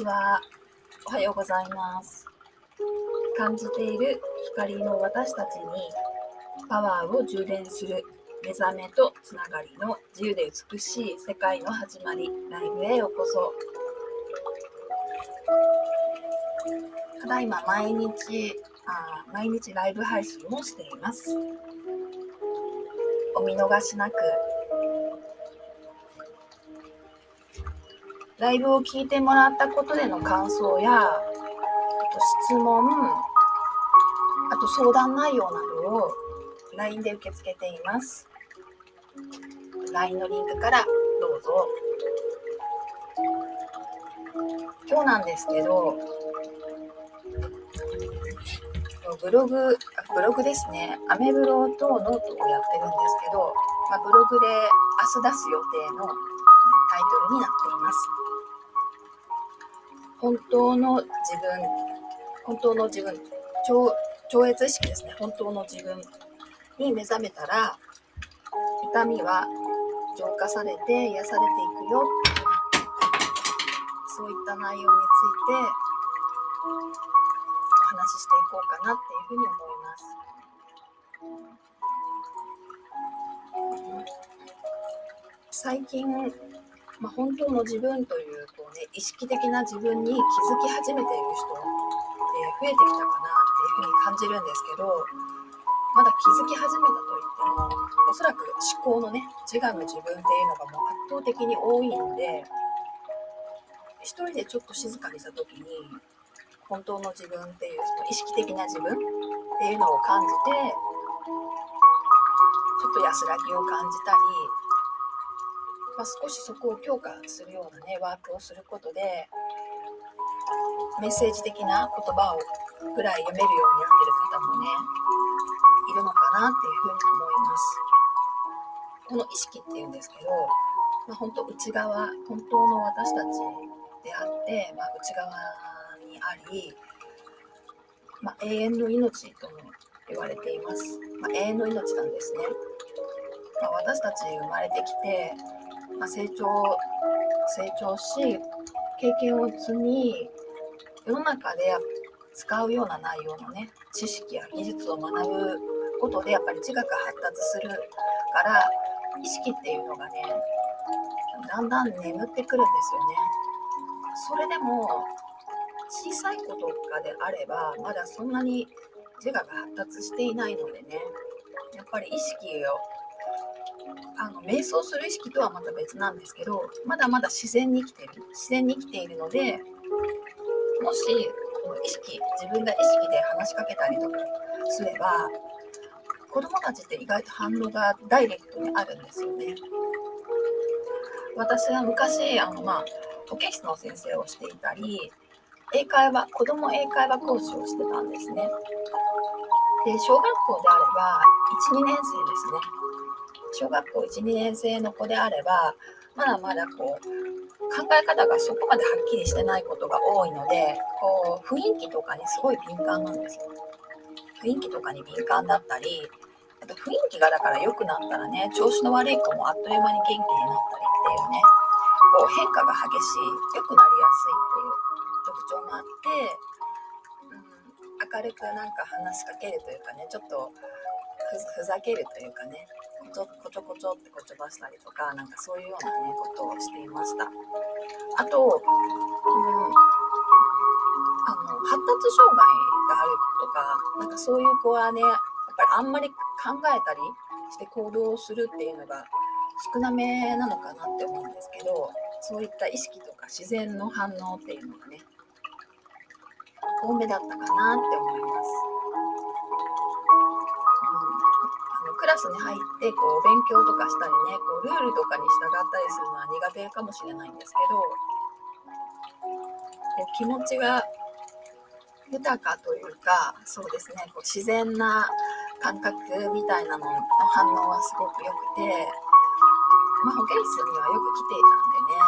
ちは。おはようございます。感じている光の私たちにパワーを充電する目覚めとつながりの自由で美しい世界の始まりライブへようこそ。ただいま毎日あ毎日ライブ配信をしています。お見逃しなくライブを聞いてもらったことでの感想や、あと質問、あと相談内容などを LINE で受け付けています。LINE のリンクからどうぞ。今日なんですけど、ブログ、ブログですね。アメブロとノートをやってるんですけど、まあ、ブログで明日出す予定のタイトルになっています。本当の自分、本当の自分、超超越意識ですね。本当の自分に目覚めたら、痛みは浄化されて癒されていくよ。そういった内容についてお話ししていこうかなっていうふうに思います。最近まあ、本当の自分というう、ね、意識的な自分に気づき始めている人、えー、増えてきたかなっていうふうに感じるんですけどまだ気づき始めたといってもおそらく思考のね自我の自分っていうのがもう圧倒的に多いので一人でちょっと静かにした時に本当の自分っていうその意識的な自分っていうのを感じてちょっと安らぎを感じたりまあ、少しそこを強化するようなねワークをすることでメッセージ的な言葉をぐらい読めるようになってる方もねいるのかなっていうふうに思います。この意識っていうんですけど、まあ、本当内側本当の私たちであって、まあ、内側にあり、まあ、永遠の命とも言われています、まあ、永遠の命なんですね、まあ、私たち生まれてきてまあ、成長成長し経験を積み世の中で使うような内容のね知識や技術を学ぶことでやっぱり自我が発達するから意識っていうのがねだんだん眠ってくるんですよね。それでも小さいこととかであればまだそんなに自我が発達していないのでねやっぱり意識をあの瞑想する意識とはまた別なんですけどまだまだ自然に生きている自然に生きているのでもし意識自分が意識で話しかけたりとかすれば子供たちって意外と反応がダイレクトにあるんですよね。私は昔あの、まあ、保健室の先生をしていたり英会話子供英会話講師をしてたんですね。で小学校であれば12年生ですね小学校1、2年生の子であれば、まだまだこう、考え方がそこまではっきりしてないことが多いので、こう、雰囲気とかにすごい敏感なんですよ。雰囲気とかに敏感だったり、あと雰囲気がだから良くなったらね、調子の悪い子もあっという間に元気になったりっていうね、こう変化が激しい、良くなりやすいっていう特徴もあって、うん、明るくなんか話しかけるというかね、ちょっとふざけるというかね、こちょこちょこちょってこちょばしたりとか、なんかそういうようなね、ことをしていました。あと、うん、あの、発達障害がある子とか、なんかそういう子はね、やっぱりあんまり考えたりして行動するっていうのが少なめなのかなって思うんですけど、そういった意識とか自然の反応っていうのがね、多めだったかなって思います。ラスに入ってこう勉強とかしたりねこうルールとかに従ったりするのは苦手かもしれないんですけどこう気持ちが豊かというかそうですねこう自然な感覚みたいなのの反応はすごく良くて、まあ、保健室にはよく来ていたんでね、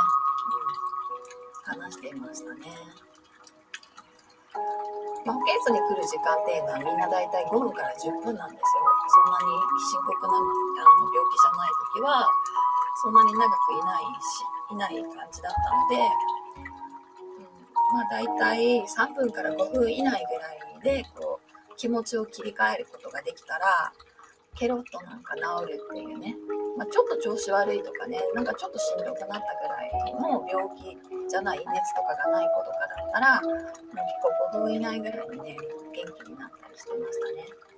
うん、話していましたね。まあ、保健室に来る時間っていうのはみんな大体5分から10分なんですよ。そんなに深刻なあの病気じゃない時はそんなに長くいないしいない感じだったので、うん、まあ、大体3分から5分以内ぐらいでこう気持ちを切り替えることができたらケロッとなんか治るっていうね、まあ、ちょっと調子悪いとかねなんかちょっとしんどくなったぐらいの病気じゃない熱とかがない子とかだったらもう結構5分以内ぐらいにね元気になったりしてましたね。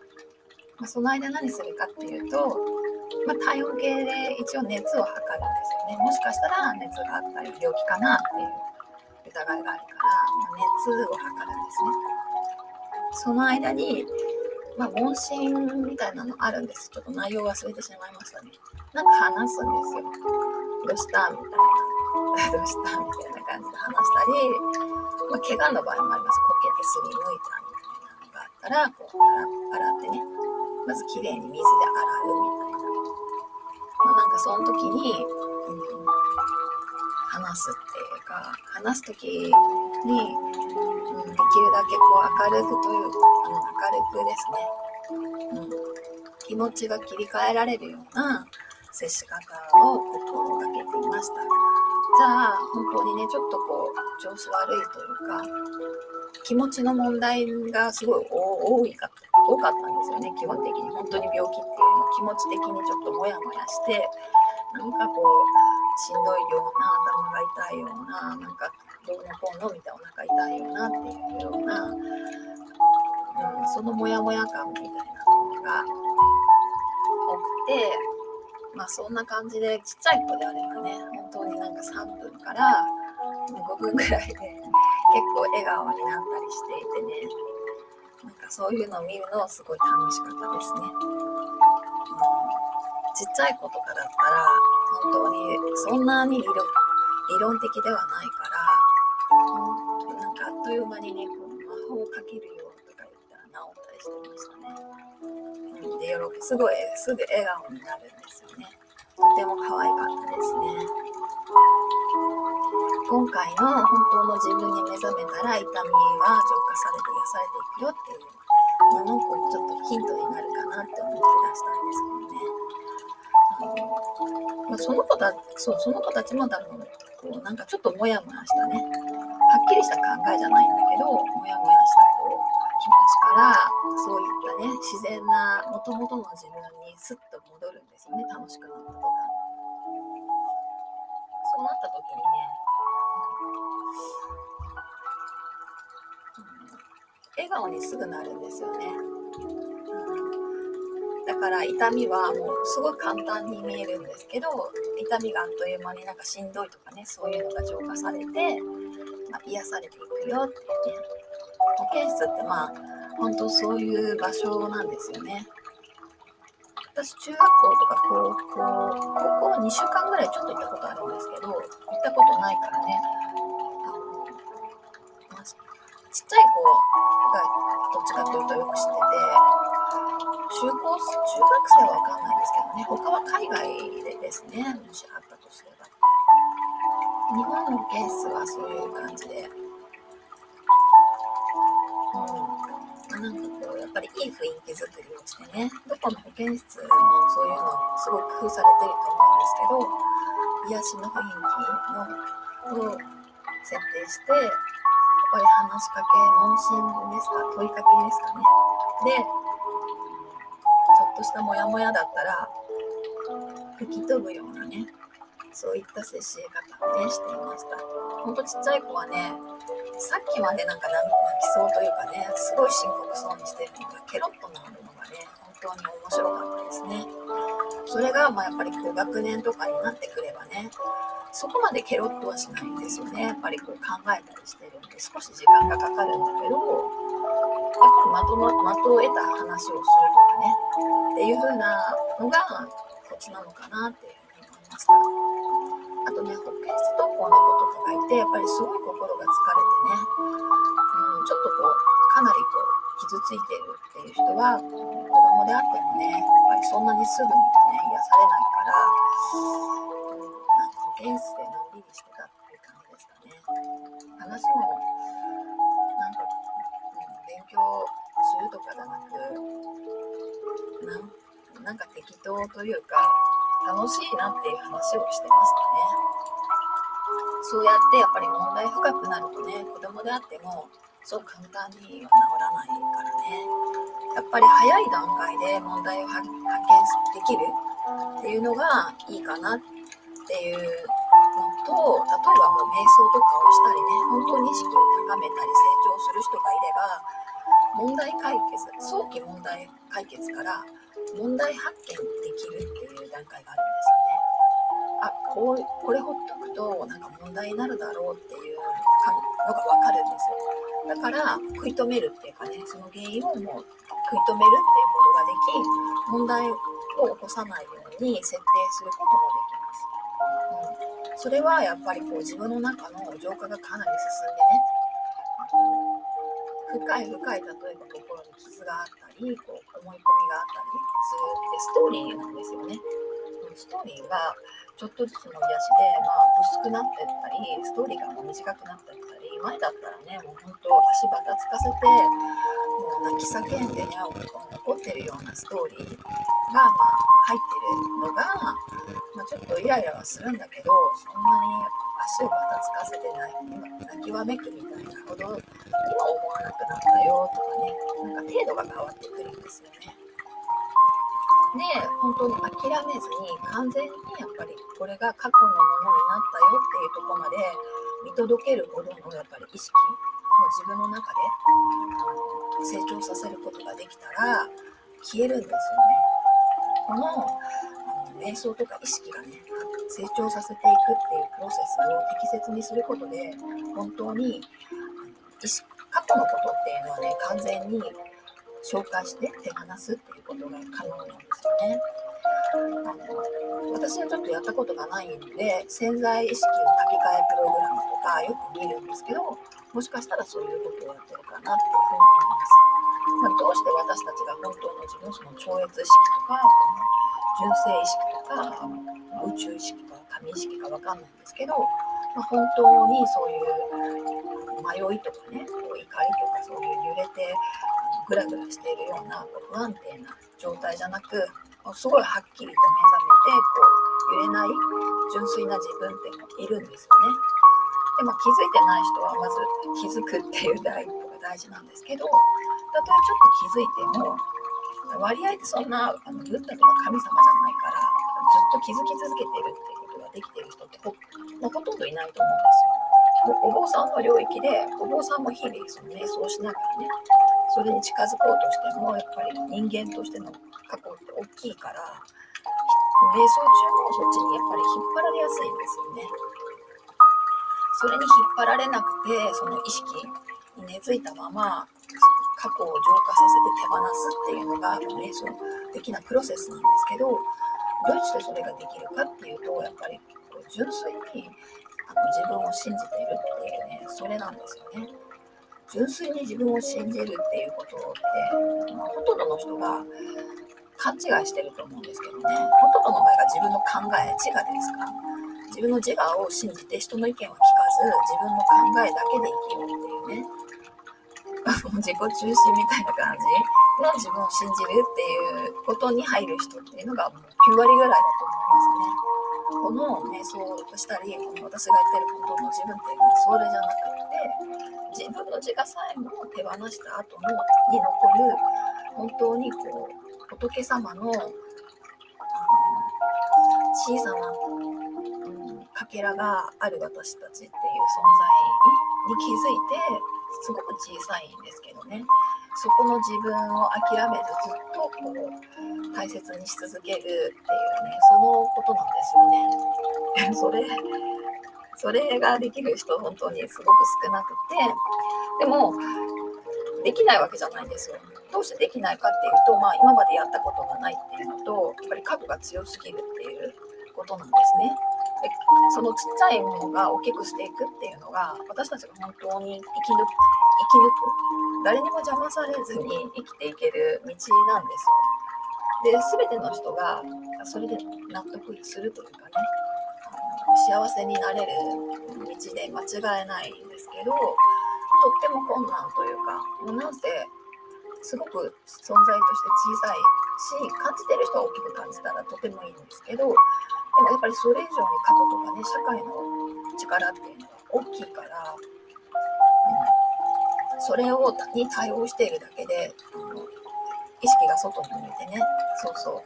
まあ、その間何するかっていうと、まあ、体温計で一応熱を測るんですよね。もしかしたら熱があったり病気かなっていう疑いがあるから、ま、熱を測るんですね。その間にまあ、問診みたいなのあるんです。ちょっと内容忘れてしまいましたね。なんか話すんですよ。どうしたみたいな。どうしたみたいな感じで話したり、まあ、怪我の場合もあります。こけてすりむいたみたいなのがあったら、こう洗ってね、まずきれいに水で洗うみたいな。まあ、なんかその時に、うん、話すっていうか、話す時に、うん、できるだけこう明るくというか、明るくですね、うん、気持ちが切り替えられるような接し方を心がけていました。じゃあ本当にねちょっとこう調子悪いというか気持ちの問題がすごい多いか多かったんですよね基本的に。本当に病気っていうの気持ち的にちょっとモヤモヤしてなんかこうしんどいような頭が痛いようななんかどうのこうのみたいなお腹痛いようなっていうようなうん、そのモヤモヤ感みたいなのが多くて、まあそんな感じでちっちゃい子であればね、本当になんか3分から5分ぐらいで結構笑顔になったりしていてね、なんかそういうのを見るのすごい楽しかったですね。ちっちゃい子とかだったら本当にそんなに理論的ではないから、なんかあっという間にねこう魔法をかけるよとか言ったら治ったりしてましたね。うん、で、すごい、すぐ笑顔になるんですよね。とても可愛かったですね。今回の本当の自分に目覚めたら痛みは浄化されて癒されていくよっていうののちょっとヒントになるかなって思って出したんですけどね。あのまあ、その子たそうその子たちも多分こうなんかちょっとモヤモヤしたね。はっきりした考えじゃないんだけどモヤモヤしたこう気持ちからそういったね自然なもともとの自分にスッと戻るんですよね。楽しくなった途端。そうなった時にね、笑顔にすぐなるんですよね、だから痛みはもうすごい簡単に見えるんですけど痛みがあっという間になんかしんどいとかねそういうのが浄化されて、まあ、癒されていくよっていうね。保健室ってまあ本当そういう場所なんですよね。私中学校とか高校高校2週間ぐらいちょっと行ったことあるんですけど行ったことないからね、ちっちゃい子がどっちかというとよく知ってて中高中学生は分かんないんですけどね他は海外でですねもしあったとすれば日本のケースはそういう感じでなんかこうやっぱりいい雰囲気作りをしてねどこの保健室もそういうのすごい工夫されてると思うんですけど癒しの雰囲気のを設定してぱり話しかけ問診ですか問いかけですかねでちょっとしたモヤモヤだったら吹き飛ぶようなねそういった接し方をねしていましたほんとちっちゃい子はねさっきまでなんか泣きそうというかね、すごい深刻そうにしてるのがケロッとなるのがね、本当に面白かったですね。それがまあやっぱり高学年とかになってくればね、そこまでケロッとはしないんですよね。やっぱりこう考えたりしてるんで、少し時間がかかるんだけど、やっぱりまとま、的を得た話をするとかね、っていう風なのがコツなのかなっていうふうに思いました。あとね、保健室登校の子とかがいて、やっぱりすごい心が疲れてね、うん、ちょっとこう、かなりこう、傷ついてるっていう人は、子供であってもね、やっぱりそんなにすぐにね、されないから、なんか保健室でのんびりしてたっていう感じでしたね。話も、なんか、うん、勉強するとかじゃなく、なんなんか適当というか、楽しいなっていう話をしてましたね。そうやってやっぱり問題深くなるとね子供であってもそう簡単には治らないからねやっぱり早い段階で問題を発見できるっていうのがいいかなっていうのと例えばもう瞑想とかをしたりね本当に意識を高めたり成長する人がいれば問題解決早期問題解決から問題発見できるっていう段階があるんですよね。あこうこれほっとくとなんか問題になるだろうっていうのが分かるんですよ。だから食い止めるっていうかねその原因をもう食い止めるっていうことができ問題を起こさないように設定することもできます。うん、それはやっぱりこう自分の中の浄化がかなり進んでね深い深い例えば心に傷があったりこう思い込みがあったりするってストーリーなんですよね。ストーリーがちょっとずつの癒しで、まあ、薄くなってったりストーリーがもう短くなってったり前だったらねもう本当足ばたつかせてもう泣き叫んでね残ってるようなストーリーが、まあ、入ってるのが、まあ、ちょっとイライラはするんだけどそんなに足をばたつかせて泣きわめくみたいなほど今思わなくなったよとかねなんか程度が変わってくるんですよね。で本当に諦めずに完全にやっぱりこれが過去のものになったよっていうとこまで見届けるほどのやっぱり意識を自分の中で成長させることができたら消えるんですよね。このの瞑想とか意識がね成長させていくっていうプロセスを適切にすることで本当に意識過去のことっていうのはね完全に紹介して手放すっていうことが可能なんですよね。あの私はちょっとやったことがないので潜在意識の書き換えプログラムとかよく見るんですけどもしかしたらそういうことをやってるかなっていうふうに思います。まあ、どうして私たちが本当の自分その超越意識とかこの純正意識とか、ま宇宙意識とか神意識か分かんないんですけど、まあ、本当にそういう迷いとかねこう怒りとかそういう揺れてグラグラしているような不安定な状態じゃなくすごいはっきりと目覚めてこう揺れない純粋な自分っているんですよね。でも気づいてない人はまず気づくっていう第一大事なんですけどたとえちょっと気づいても割合ってそんなあのブッダとか神様じゃないからずっと気づき続けてるっていうことができてる人ってほほとんどいないと思うんですよ。お坊さんの領域でお坊さんも日々その瞑想しながらねそれに近づこうとしてもやっぱり人間としての過去って大きいから瞑想中もそっちにやっぱり引っ張られやすいんですよね。それに引っ張られなくてその意識に根付いたまま過去を浄化させて手放すっていうのが瞑想的なプロセスなんですけどどうしてそれができるかっていうとやっぱり純粋にあの自分を信じているっていうねそれなんですよね。純粋に自分を信じるっていうことって、まあ、ほとんどの人が勘違いしてると思うんですけどね。ほとんどの場合が自分の考え自我ですか。自分の自我を信じて人の意見は聞かず自分の考えだけで生きようっていうね。自己中心みたいな感じの自分を信じるっていうことに入る人っていうのが9割ぐらいだと思いますね。この瞑想をしたり、この私が言ってる本当の自分っていうのはそれじゃなくて、自分の自我さえも手放した後のに残る本当にこう仏様の小さな、うん、かけらがある私たちっていう存在に気づいてすごく小さいんですけどねそこの自分を諦めずずっとこう大切にし続けるっていうねそのことなんですよね。それそれができる人本当にすごく少なくてでもできないわけじゃないんですよ。どうしてできないかっていうと、まあ、今までやったことがないっていうのとやっぱり過去が強すぎるっていうことなんですね。でそのちっちゃいものが大きくしていくっていうのが私たちが本当に生き抜く生き抜く誰にも邪魔されずに生きていける道なんですよ。で全ての人がそれで納得するというかね幸せになれる道で間違いないんですけどとっても困難というかもうなんせすごく存在として小さいし感じてる人は大きく感じたらとてもいいんですけどでもやっぱりそれ以上に過去とかね社会の力っていうのが大きいから、うん、それをに対応しているだけで、意識が外に向いてねそうそう。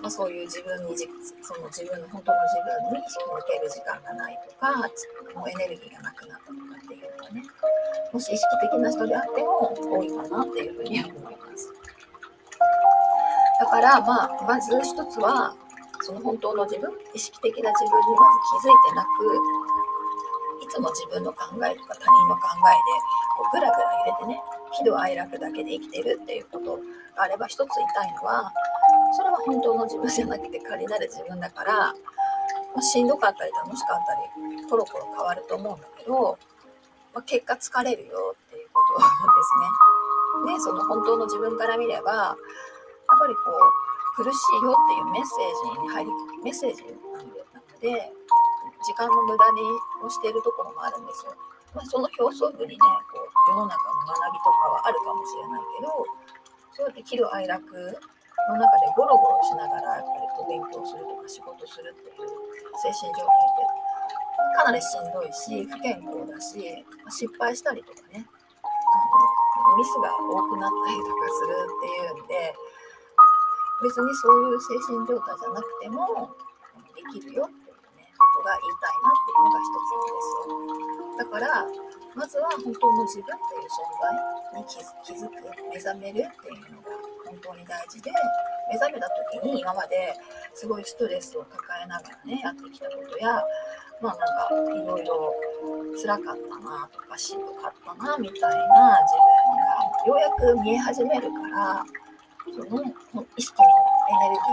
まあ、そういう自分にその自分の本当の自分に意識を向ける時間がないとかもうエネルギーがなくなったとかっていうのはねもし意識的な人であっても多いかなっていうふうに思います。だからまあまず一つはその本当の自分意識的な自分にまず気づいてなくいつも自分の考えとか他人の考えでこうぐらぐら揺れてね喜怒哀楽だけで生きてるっていうことがあれば一つ言いたいのはそれは本当の自分じゃなくて仮なる自分だから、まあ、しんどかったり楽しかったりコロコロ変わると思うんだけど、まあ、結果疲れるよっていうことですね。でその本当の自分から見ればやっぱりこう苦しいよっていうメッセージに入りメッセージなんでなので時間の無駄にをしているところもあるんですよ。まあ、その表層部にねこう世の中の学びとかはあるかもしれないけどそうやって喜怒哀楽の中でゴロゴロしながらやっぱりこう勉強するとか仕事するっていう精神状態ってかなりしんどいし不健康だしま失敗したりとかねあのミスが多くなったりとかするっていうんで別にそういう精神状態じゃなくてもできるよっていうねことが言いたいなっていうのが一つなんですよ。だからまずは本当の自分っていう存在に気づく目覚めるっていうのが本当に大事で目覚めた時に今まですごいストレスを抱えながらねやってきたことやまあなんかいろいろ辛かったなとかしんどかったなみたいな自分がようやく見え始めるからその意識のエネルギ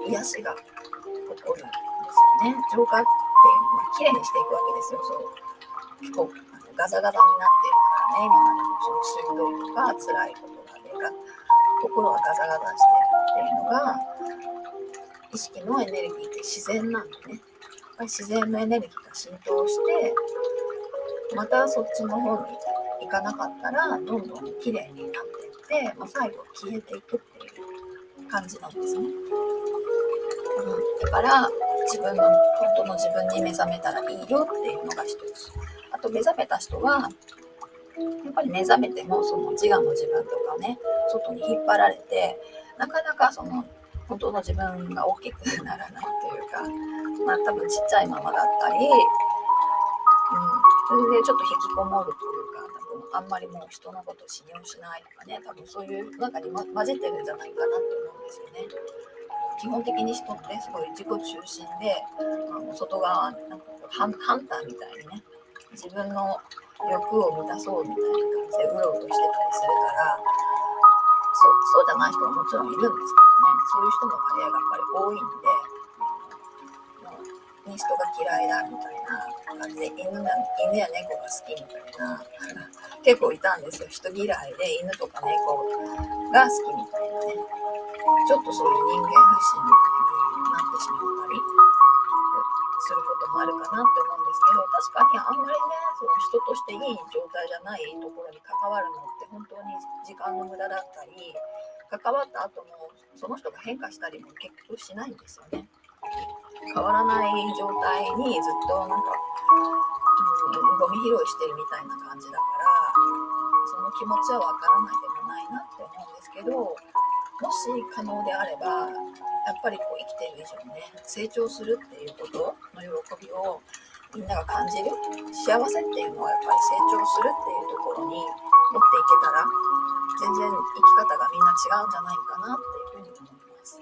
ーで癒しが起こるんですよね。浄化っていうのは綺麗にしていくわけですよ。そう結構あのガザガザになってるからね今でのそのしんどいとか辛いことがね心がガザガザしてるっていうのが意識のエネルギーって自然なんでね自然のエネルギーが浸透してまたそっちの方に行かなかったらどんどん綺麗になっていって、まあ、最後消えていくっていう感じなんですね。うん、だから自分の本当の自分に目覚めたらいいよっていうのが一つ。あと目覚めた人はやっぱり目覚めてもその自我の自分とかね外に引っ張られてなかなかその本当の自分が大きくならないというかまあ多分ちっちゃいままだったり、うん、それでちょっと引きこもるというかあんまりもう人のこと信用しないとかね多分そういう中に、ま、混じってるんじゃないかなと思うんですよね。基本的に人ってすごい自己中心であの外側なんかハンターみたいにね自分の欲を満たそうみたいな感じでうろうろしてたりするからそそうじゃない人ももちろんいるんですけどねそういう人の割合がやっぱり多いんで人が嫌いだみたいな感じで犬犬や猫が好きみたいな結構いたんですよ人嫌いで犬とか猫が好きみたいなねちょっとそういう人間不信みたいになってしまったりすることもあるかなって思うんですけど確かにあんまりねその人としていい状態じゃないところに関わるのって本当に時間の無駄だったり関わった後もその人が変化したりも結局しないんですよね。変わらない状態にずっとなんか、うん、ゴミ拾いしてるみたいな感じだから気持ちはわからないでもないなって思うんですけどもし可能であればやっぱりこう生きてる以上ね成長するっていうことの喜びをみんなが感じる幸せっていうのはやっぱり成長するっていうところに持っていけたら全然生き方がみんな違うんじゃないかなっていうふうに思います。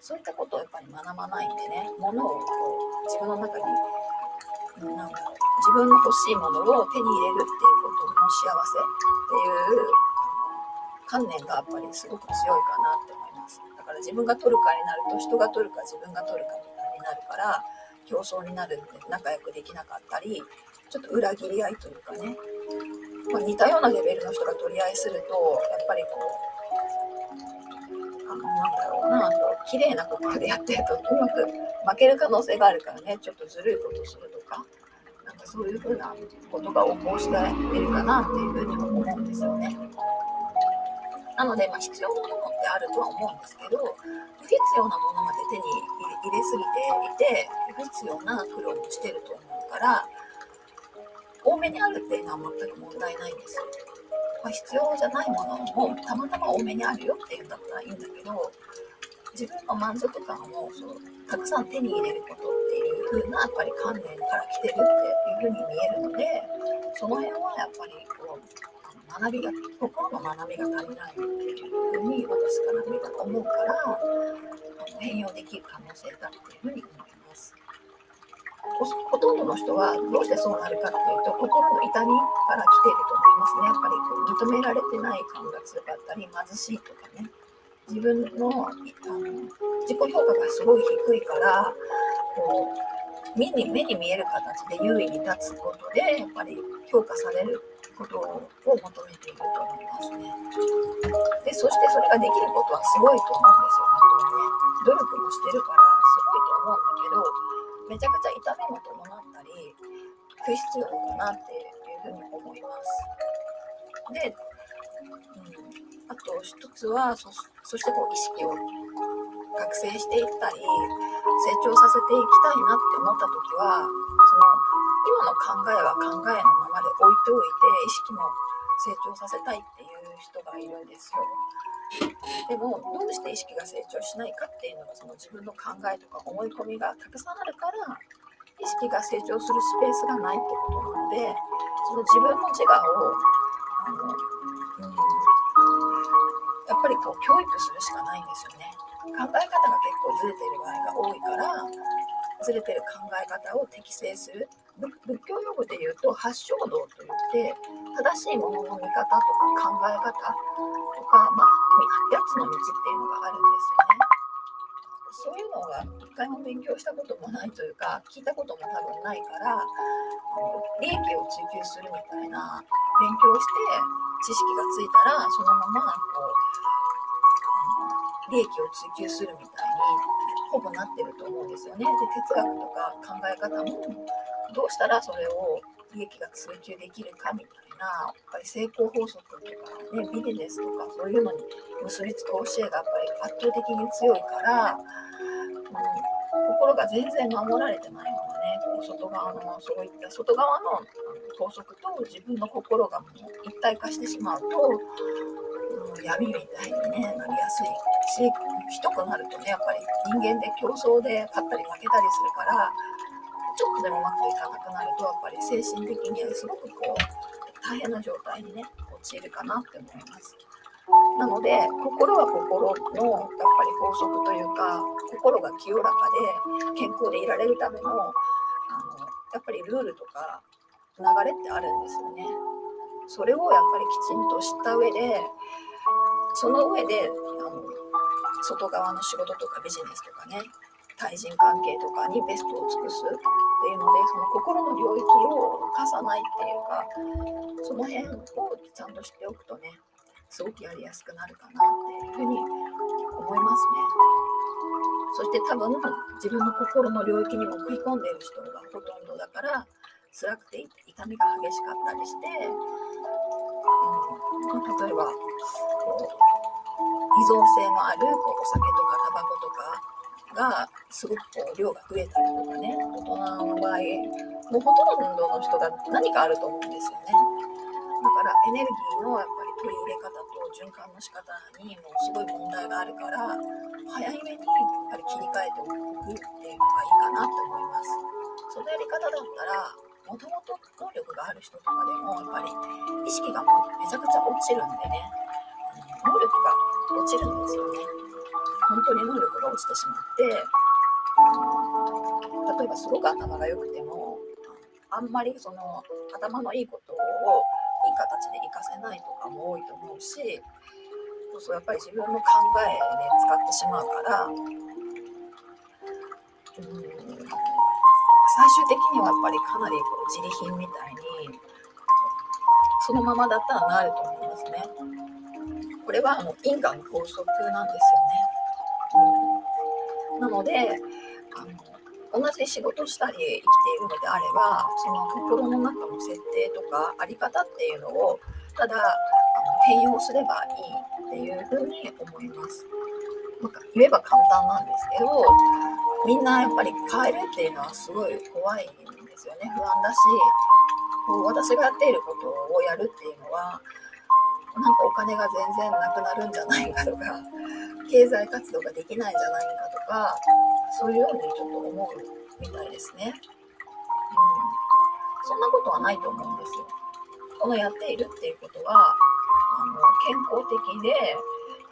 そういったことをやっぱり学ばないんでね物をこう自分の中になんだろう自分の欲しいものを手に入れるっていうことの幸せっていう観念がやっぱりすごく強いかなって思います。だから自分が取るかになると人が取るか自分が取るかになるから競争になるんで仲良くできなかったりちょっと裏切り合いというかね、まあ、似たようなレベルの人が取り合いするとやっぱりこうあのなんだろうな綺麗な心でやってるとうまく負ける可能性があるからねちょっとずるいことするとかなんかそういうふうなことが起こしているかなっていうふうに思うんですよね。なので、まあ、必要なものってあるとは思うんですけど不必要なものまで手に入れすぎていて不必要な苦労もしてると思うから多めにあるっていうのは全く問題ないんですよ。ま、必要じゃないものもたまたま多めにあるよっていうんだったらいいんだけど自分の満足感をそうたくさん手に入れることっていう風なやっぱり観念から来てるっていう風に見えるのでその辺はやっぱりこう学びが心の学びが足りないっていう風に私から見たと思うから変容できる可能性だっていう風に思います。ほとんどの人はどうしてそうなるかっていうと心の痛みから来ていると思いますね。やっぱりこう認められてない感が強かったり貧しいとかね自分のあの自己評価がすごい低いからこう目に目に見える形で優位に立つことでやっぱり評価されることを求めていると思いますね。でそしてそれができることはすごいと思うんですよ本当にね。努力もしてるからすごいと思うんだけどめちゃくちゃ痛みも伴ったり不必要だなっていうふうに思います。で、うんあと一つはそそしてこう意識を覚醒していったり成長させていきたいなって思った時はその今の考えは考えのままで置いておいて意識も成長させたいっていう人がいるんですよ。でもどうして意識が成長しないかっていうのがその自分の考えとか思い込みがたくさんあるから意識が成長するスペースがないってことなのでその自分の自我をあの、ぱりこう教育するしかないんですよね。考え方が結構ずれてる場合が多いからずれてる考え方を適正する仏教用語で言うと八正道といって正しいものの見方とか考え方とか、まあ、8つの道っていうのがあるんですよね。そういうのが一回も勉強したこともないというか聞いたことも多分ないから利益を追求するみたいな勉強して知識がついたらそのままこう利益を追求するみたいにほぼなってると思うんですよね。で哲学とか考え方もどうしたらそれを利益が追求できるかみたいなやっぱり成功法則とか、ね、ビジネスとかそういうのに結びつく教えがやっぱり圧倒的に強いから、うん、心が全然守られてないままね外側のそういった外側の法則と自分の心がもう一体化してしまうと闇みたいに、ね、なりやすいしひどくなるとねやっぱり人間で競争で勝ったり負けたりするからちょっとでもうまくいかなくなるとやっぱり精神的にすごくこう大変な状態にね陥るかなって思います。なので心は心のやっぱり法則というか心が清らかで健康でいられるためのあのやっぱりルールとか流れってあるんですよね。それをやっぱりきちんと知った上でその上であの外側の仕事とかビジネスとかね対人関係とかにベストを尽くすっていうのでその心の領域を犯さないっていうかその辺をちゃんと知っておくとねすごくやりやすくなるかなっていうふうに思いますね。そして多分自分の心の領域にも食い込んでいる人がほとんどだから辛くて痛みが激しかったりして、うん、例えばこう依存性のあるこうお酒とかタバコとかがすごくこう量が増えたりとかね大人の場合もうほとんどの人が何かあると思うんですよねだからエネルギーのやっぱり取り入れ方と循環の仕方にもうすごい問題があるから早めにやっぱり切り替えておくっていうのがいいかなって思いますそのやり方だったらもともと能力がある人とかでもやっぱり意識がもうめちゃくちゃ落ちるんでね能力が落ちるんですよね。本当に能力が落ちてしまって、例えばすごく頭が良くても、あんまりその頭のいいことをいい形で活かせないとかも多いと思うし、そうそうやっぱり自分の考えで使ってしまうから、うん最終的にはやっぱりかなりこう自利品みたいにそのままだったらなると思いますね。これはあの因果の法則なんですよね。なのであの同じ仕事したり生きているのであればその心の中の設定とか在り方っていうのをただあの変容すればいいっていうふうに思います。なんか言えば簡単なんですけどみんなやっぱり変えるっていうのはすごい怖いんですよね不安だしこう私がやっていることをやるっていうのはなんかお金が全然なくなるんじゃないかとか経済活動ができないんじゃないかとかそういうようにちょっと思うみたいですね。うん、そんなことはないと思うんですよ。このやっているっていうことはあの健康的で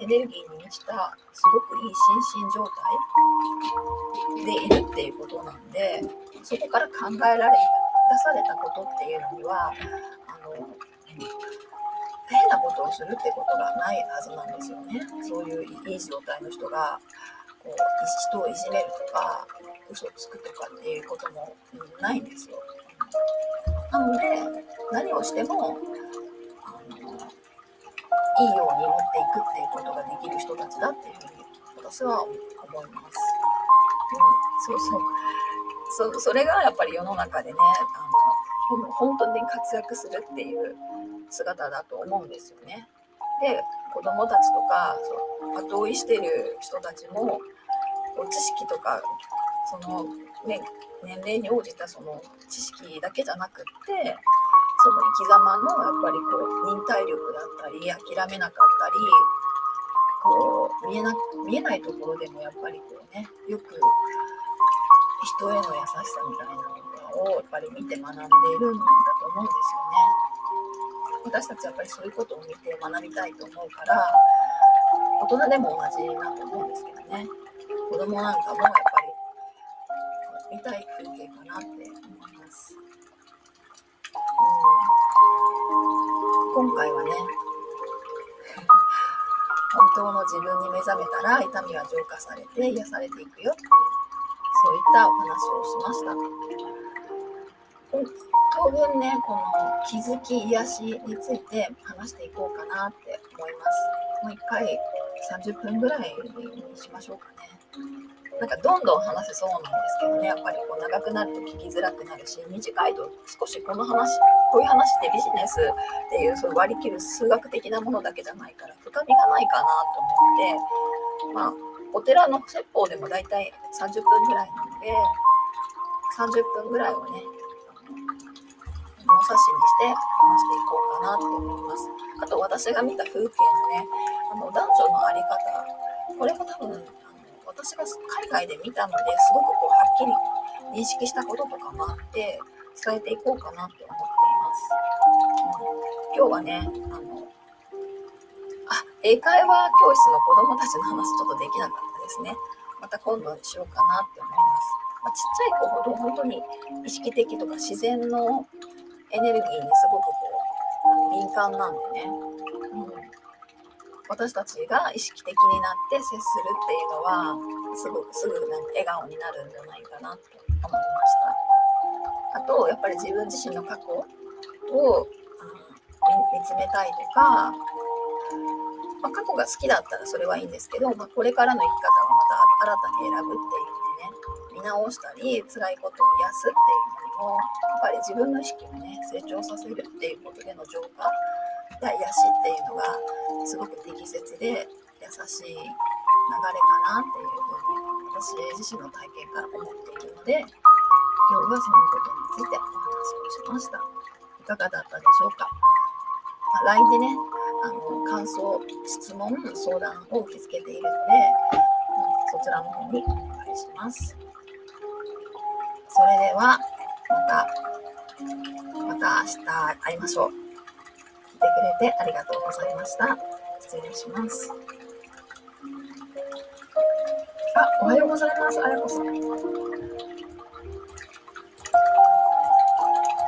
エネルギーに満ちたすごくいい心身状態でいるっていうことなんでそこから考えられ出されたことっていうのにはをするってことがないはずなんですよね。そういういい状態の人がこう人をいじめるとか嘘をつくとかっていうこともないんですよ。なので何をしてもあのいいように持っていくっていうことができる人たちだっていうふうに私は思います。うん、そうそう。そそれがやっぱり世の中でねあの本当に活躍するっていう姿だと思うんですよね。で子供たちとかそう後追いしてる人たちも知識とかその、ね、年齢に応じたその知識だけじゃなくってその生き様のやっぱりこう忍耐力だったり諦めなかったりこう見えな見えないところでもやっぱりこうねよく人への優しさみたいなものをやっぱり見て学んでいるんだと思うんですよね。私たちやっぱりそういうことを見て学びたいと思うから大人でも同じだと思うんですけどね子供なんかもやっぱり見たい風景かなって思います。うん、今回はね 本当の自分に目覚めたら痛みは浄化されて癒されていくよってそういったお話をしました。当分ね、この気づき、癒しについて話していこうかなって思います。もう一回30分ぐらいにしましょうかね。なんかどんどん話せそうなんですけどね、やっぱりこう長くなると聞きづらくなるし、短いと少しこの話、こういう話ってビジネスっていうその割り切る数学的なものだけじゃないから深みがないかなと思って、まあ、お寺の説法でも大体30分ぐらいなので、30分ぐらいをね、物差しにして話していこうかなと思います。あと私が見た風景のね、あの男女の在り方、これも多分、あの私が海外で見たのですごくこうはっきり認識したこととかもあって伝えていこうかなって思っています。うん、今日はね、あのあ英会話教室の子供たちの話ちょっとできなかったですね。また今度にしようかなって思います。まあ、ちっちゃい子ほど本当に意識的とか自然のエネルギーにすごくこう敏感なんでね、うん、私たちが意識的になって接するっていうのはすごくすぐなんか笑顔になるんじゃないかなと思いました。あとやっぱり自分自身の過去を、うん、見つめたいとか、まあ、過去が好きだったらそれはいいんですけど、まあ、これからの生き方をまた新たに選ぶっていう意味でね見直したり辛いことを癒すっていうもやっぱり自分の意識をね成長させるっていうことでの浄化や癒しっていうのがすごく適切で優しい流れかなっていうふうに私自身の体験から思っているので今日はそのことについてお話をしました？いかがだったでしょうか、まあ、LINE でねあの感想、質問、相談を受け付けているので、そちらの方にお願いします。それでは、また、また明日会いましょう。来てくれてありがとうございました。失礼します。あ、おはようございます。あやこさん。